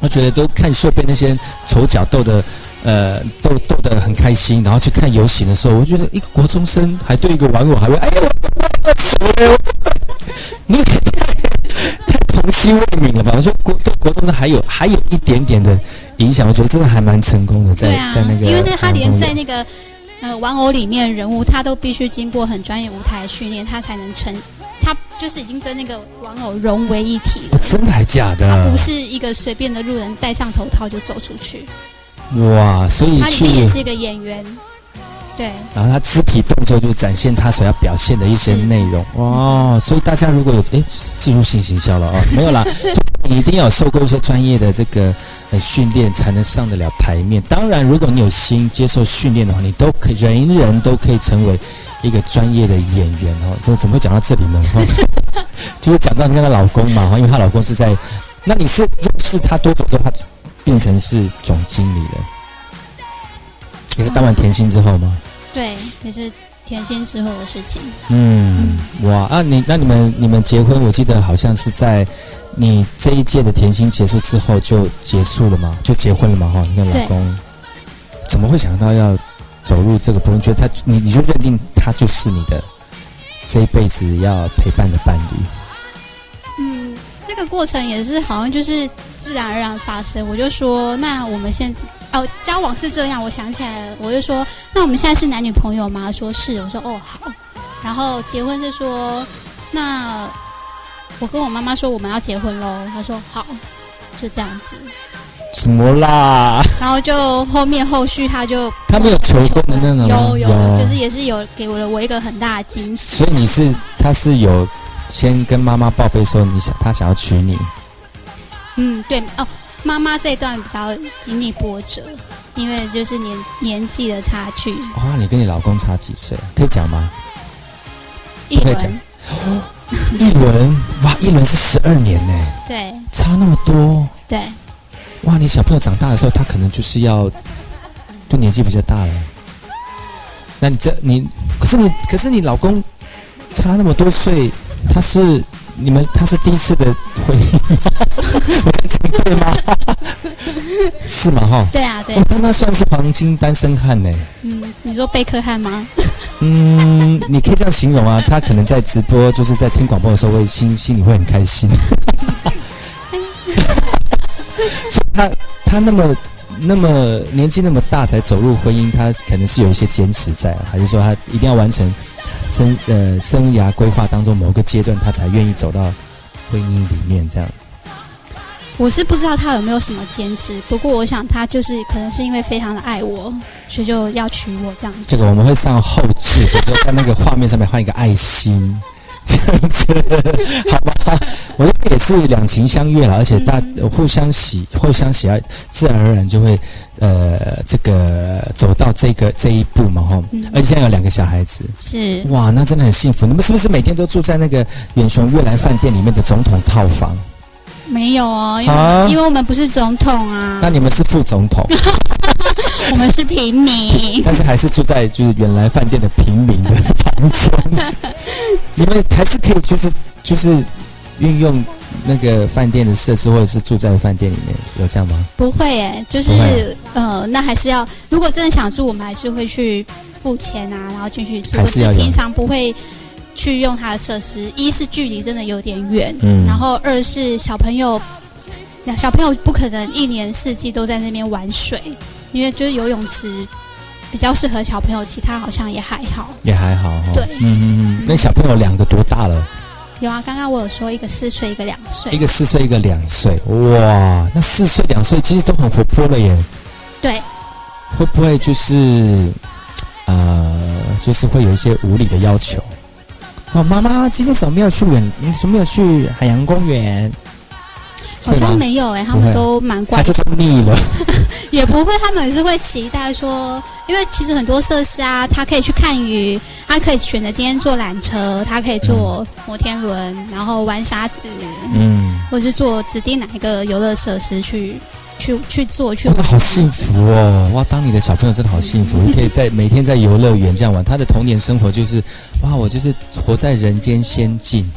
Speaker 2: 我觉得都看秀被那些丑角逗的呃逗逗得很开心，然后去看游行的时候，我觉得一个国中生还对一个玩偶还会哎呀我你也太太童心未泯了吧？我说国对国中的还有还有一点点的影响，我觉得真的还蛮成功的，在在那个，
Speaker 3: 因为他连在那个呃玩偶里面人物，他都必须经过很专业舞台训练，他才能成，他就是已经跟那个玩偶融为一体了。
Speaker 2: 真的还假的？
Speaker 3: 他不是一个随便的路人戴上头套就走出去。
Speaker 2: 哇，所以
Speaker 3: 他里面也是一个演员。对，
Speaker 2: 然后他肢体动作就展现他所要表现的一些内容哦，所以大家如果有哎进入性行销了哦，没有啦，你一定要受过一些专业的这个呃训练才能上得了台面。当然，如果你有心接受训练的话，你都可以人人都可以成为一个专业的演员哦。这怎么会讲到这里呢？哦，就是讲到你跟她老公嘛，哈，因为她老公是在，那你是是他多久之后他变成是总经理了？你是当完甜心之后吗？
Speaker 3: 对，也是甜心之后的事情。
Speaker 2: 嗯，哇啊，你那你们你们结婚，我记得好像是在你这一届的甜心结束之后就结束了嘛，就结婚了嘛哈。你看老公怎么会想到要走入这个部分？觉得他你你就认定他就是你的这一辈子要陪伴的伴侣？
Speaker 3: 嗯，那个过程也是好像就是自然而然发生。我就说，那我们现在。哦，交往是这样，我想起来了，我就说，那我们现在是男女朋友吗？说是，我说哦好，然后结婚是说，那我跟我妈妈说我们要结婚喽，她说好，就这样子。
Speaker 2: 什么啦？
Speaker 3: 然后就后面后续他就
Speaker 2: 他没有求婚的那种，
Speaker 3: 有有，就是也是有给我了我一个很大的惊喜。
Speaker 2: 所以你是他是有先跟妈妈报备说你想他想要娶你？
Speaker 3: 嗯，对哦。妈妈这段比较经历波折，因为就是年年纪的差距。
Speaker 2: 哇，你跟你老公差几岁？可以讲吗？
Speaker 3: 一轮。
Speaker 2: 一轮 哇，一轮是十二年呢。
Speaker 3: 对。
Speaker 2: 差那么多。
Speaker 3: 对。
Speaker 2: 哇，你小朋友长大的时候，他可能就是要，就年纪比较大了。那你这你，可是你可是你老公差那么多岁，他是。你们他是第一次的婚姻吗？对吗？是吗？哈。
Speaker 3: 对啊，对。
Speaker 2: 那那算是黄金单身汉呢。
Speaker 3: 嗯，你说贝克汉吗？
Speaker 2: 嗯，你可以这样形容啊。他可能在直播，就是在听广播的时候，会心心里会很开心。他他那么那么年纪那么大才走入婚姻，他可能是有一些坚持在，还是说他一定要完成？生呃生涯规划当中某个阶段，他才愿意走到婚姻里面这样。
Speaker 3: 我是不知道他有没有什么坚持，不过我想他就是可能是因为非常的爱我，所以就要娶我这样子。
Speaker 2: 这个我们会上后置，在那个画面上面换一个爱心。这样子，好吧，我觉得也是两情相悦了，而且大互相喜，互相喜爱，自然而然就会，呃，这个走到这个这一步嘛，哈。而且现在有两个小孩子，
Speaker 3: 是
Speaker 2: 哇，那真的很幸福。你们是不是每天都住在那个远雄悦来饭店里面的总统套房？
Speaker 3: 没有哦，因为因为我们不是总统啊。
Speaker 2: 那你们是副总统。
Speaker 3: 我们是平民，
Speaker 2: 但是还是住在就是原来饭店的平民的房间。你们还是可以就是就是运用那个饭店的设施，或者是住在饭店里面，有这样吗？
Speaker 3: 不会诶，就是呃，那还是要如果真的想住，我们还是会去付钱啊，然后进去住。
Speaker 2: 还是要
Speaker 3: 平常不会去用它的设施，一是距离真的有点远，嗯，然后二是小朋友，那小朋友不可能一年四季都在那边玩水，因为就是游泳池比较适合小朋友，其他好像也还好，
Speaker 2: 也还好哈。
Speaker 3: 对，
Speaker 2: 嗯嗯嗯。那小朋友两个多大了？
Speaker 3: 有啊，刚刚我有说一个四岁，一个两岁，
Speaker 2: 一个四岁，一个两岁。哇，那四岁两岁其实都很活泼了耶。
Speaker 3: 对。
Speaker 2: 会不会就是，呃，就是会有一些无理的要求？哦，妈妈，今天怎么没有去远？你怎么没有去海洋公园？
Speaker 3: 好像没有哎，他们都蛮乖。
Speaker 2: 他就腻了。
Speaker 3: 也不会，他们也是会期待说，因为其实很多设施啊，他可以去看鱼，他可以选择今天坐缆车，他可以坐摩天轮，然后玩沙子，嗯，或是坐指定哪一个游乐设施去。去去做去，
Speaker 2: 哇，好幸福哦！哇，当你的小朋友真的好幸福，可以在每天在游乐园这样玩。他的童年生活就是，哇，我就是活在人间仙境，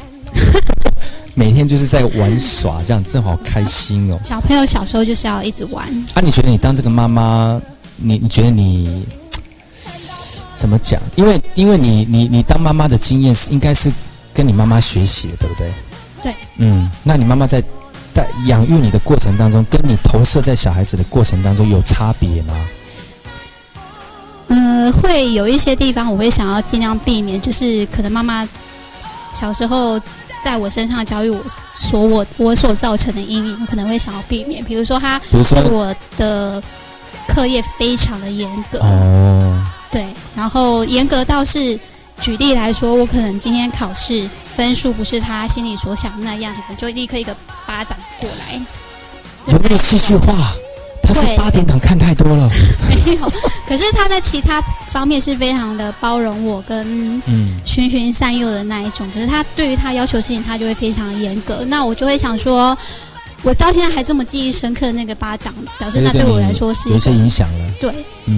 Speaker 2: 每天就是在玩耍，这样真好开心哦。
Speaker 3: 小朋友小时候就是要一直玩。
Speaker 2: 啊，你觉得你当这个妈妈，你你觉得你怎么讲？因为因为你你你当妈妈的经验是应该是跟你妈妈学习的，对不对？
Speaker 3: 对。
Speaker 2: 嗯，那你妈妈在？在养育你的过程当中，跟你投射在小孩子的过程当中有差别吗？
Speaker 3: 嗯，会有一些地方我会想要尽量避免，就是可能妈妈小时候在我身上教育我所我我所造成的阴影，我可能会想要避免。比如说，他对我的课业非常的严格哦，对，然后严格到是举例来说，我可能今天考试分数不是他心里所想那样，可能就立刻一个巴掌。过来，
Speaker 2: 有没有戏剧化？他是八点档看太多了。
Speaker 3: 没有，可是他在其他方面是非常的包容我，跟嗯循循善诱的那一种。可是他对于他要求事情，他就会非常严格。那我就会想说，我到现在还这么记忆深刻，那个巴掌表示那对我来说是
Speaker 2: 有些影响了。
Speaker 3: 对，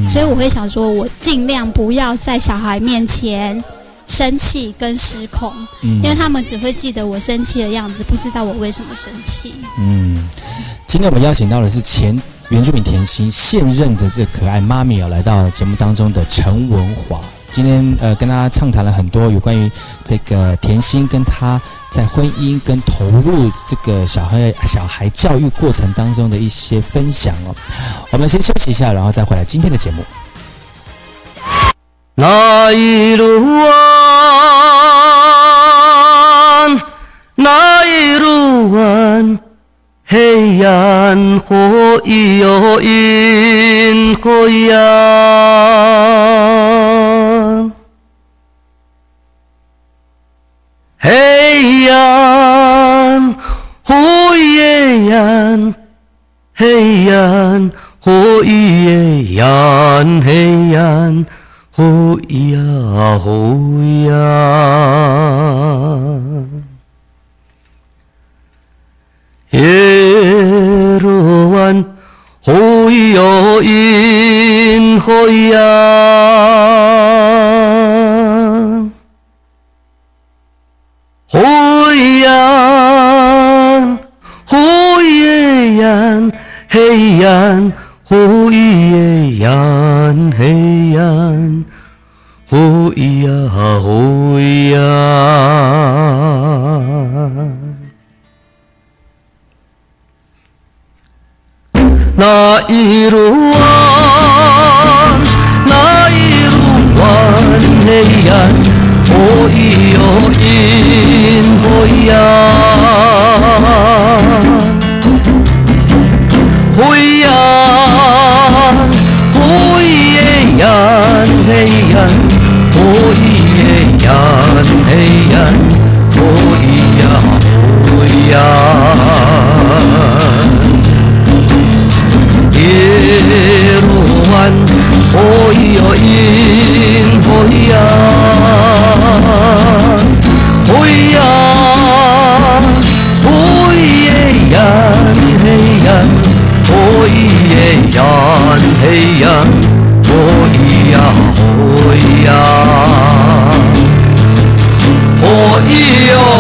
Speaker 3: 所以我会想说，我尽量不要在小孩面前。生气跟失控，因为他们只会记得我生气的样子，不知道我为什么生气。
Speaker 2: 嗯，今天我们邀请到的是前原住民甜心，现任的这可爱妈咪啊，来到节目当中的陈文华。今天呃，跟大家畅谈了很多有关于这个甜心跟他在婚姻跟投入这个小孩小孩教育过程当中的一些分享哦。我们先休息一下，然后再回来今天的节目。
Speaker 5: 那一路弯，那一路弯，黑暗火又阴火呀，黑暗火也暗，黑暗火也暗，黑暗。呼呀呼呀，咿呀嘿呀，呼咿呀呼咿呀，那一路弯，那一路弯嘿呀，呼咿哟咿呼咿嘿呀，灰呀，灰呀，耶路湾，灰哟因，灰呀，灰呀，灰耶呀，嘿呀。火咿呀嘿呀，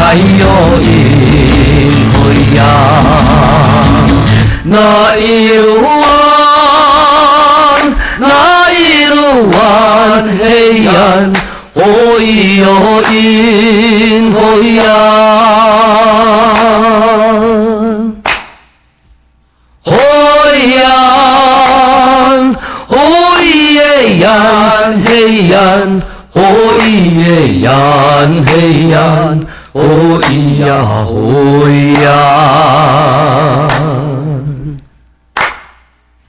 Speaker 5: 我的还有一嘿呀，那一路弯，那一路弯，嘿呀，哦哟因哦呀。yan, 오이야 오이야.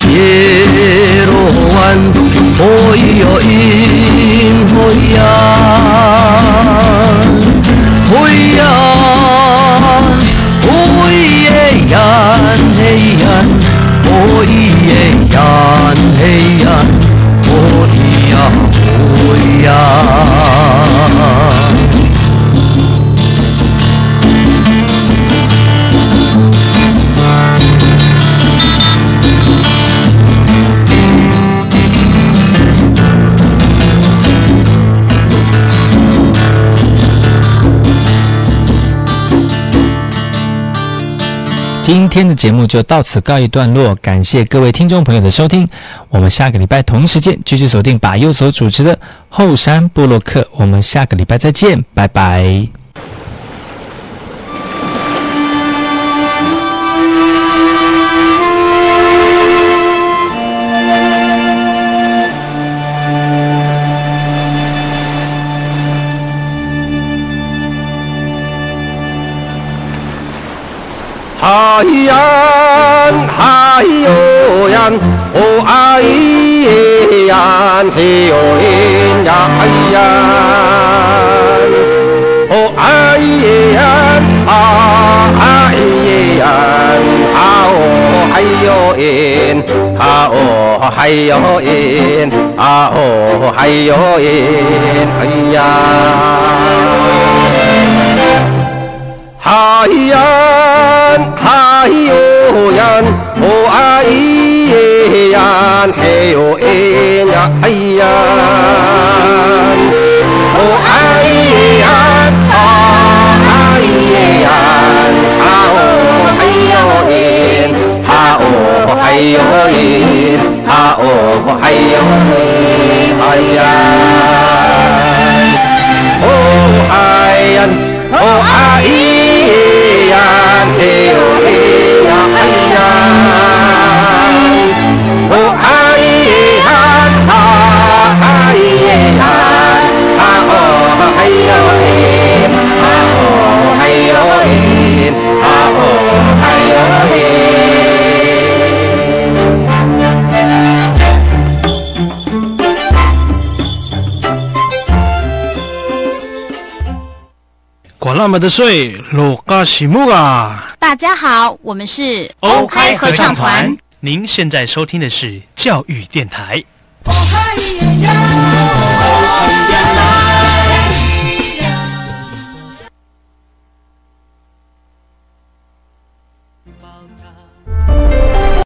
Speaker 5: 예로한 오이여 인호야. 호야 오이에 얀해얀. 오이에 얀해얀. 오이야 오이야.
Speaker 6: 今天的节目就到此告一段落，感谢各位听众朋友的收听。我们下个礼拜同一时间继续锁定把右所主持的后山部落客。我们下个礼拜再见，拜拜。
Speaker 7: 海呀，海哟呀，哦哎呀，嘿哟嘿呀，哎呀，哦哎呀，啊哎呀，啊哦哎哟耶，啊哦哎哟耶，啊哦哎哟耶，哎呀。海呀，海哟呀，哦哎耶呀，嘿哟哎呀，哎呀，哦哎呀，啊哎呀，啊哦哎哟耶，啊哦哎哟耶，啊哦哎哟耶，哎呀，哦哎呀，哦哎。哟嘿呀
Speaker 8: 管那么的水，落嘎西木啊！
Speaker 9: 大家好，我们是
Speaker 8: 欧开合唱团。您现在收听的是教育电台。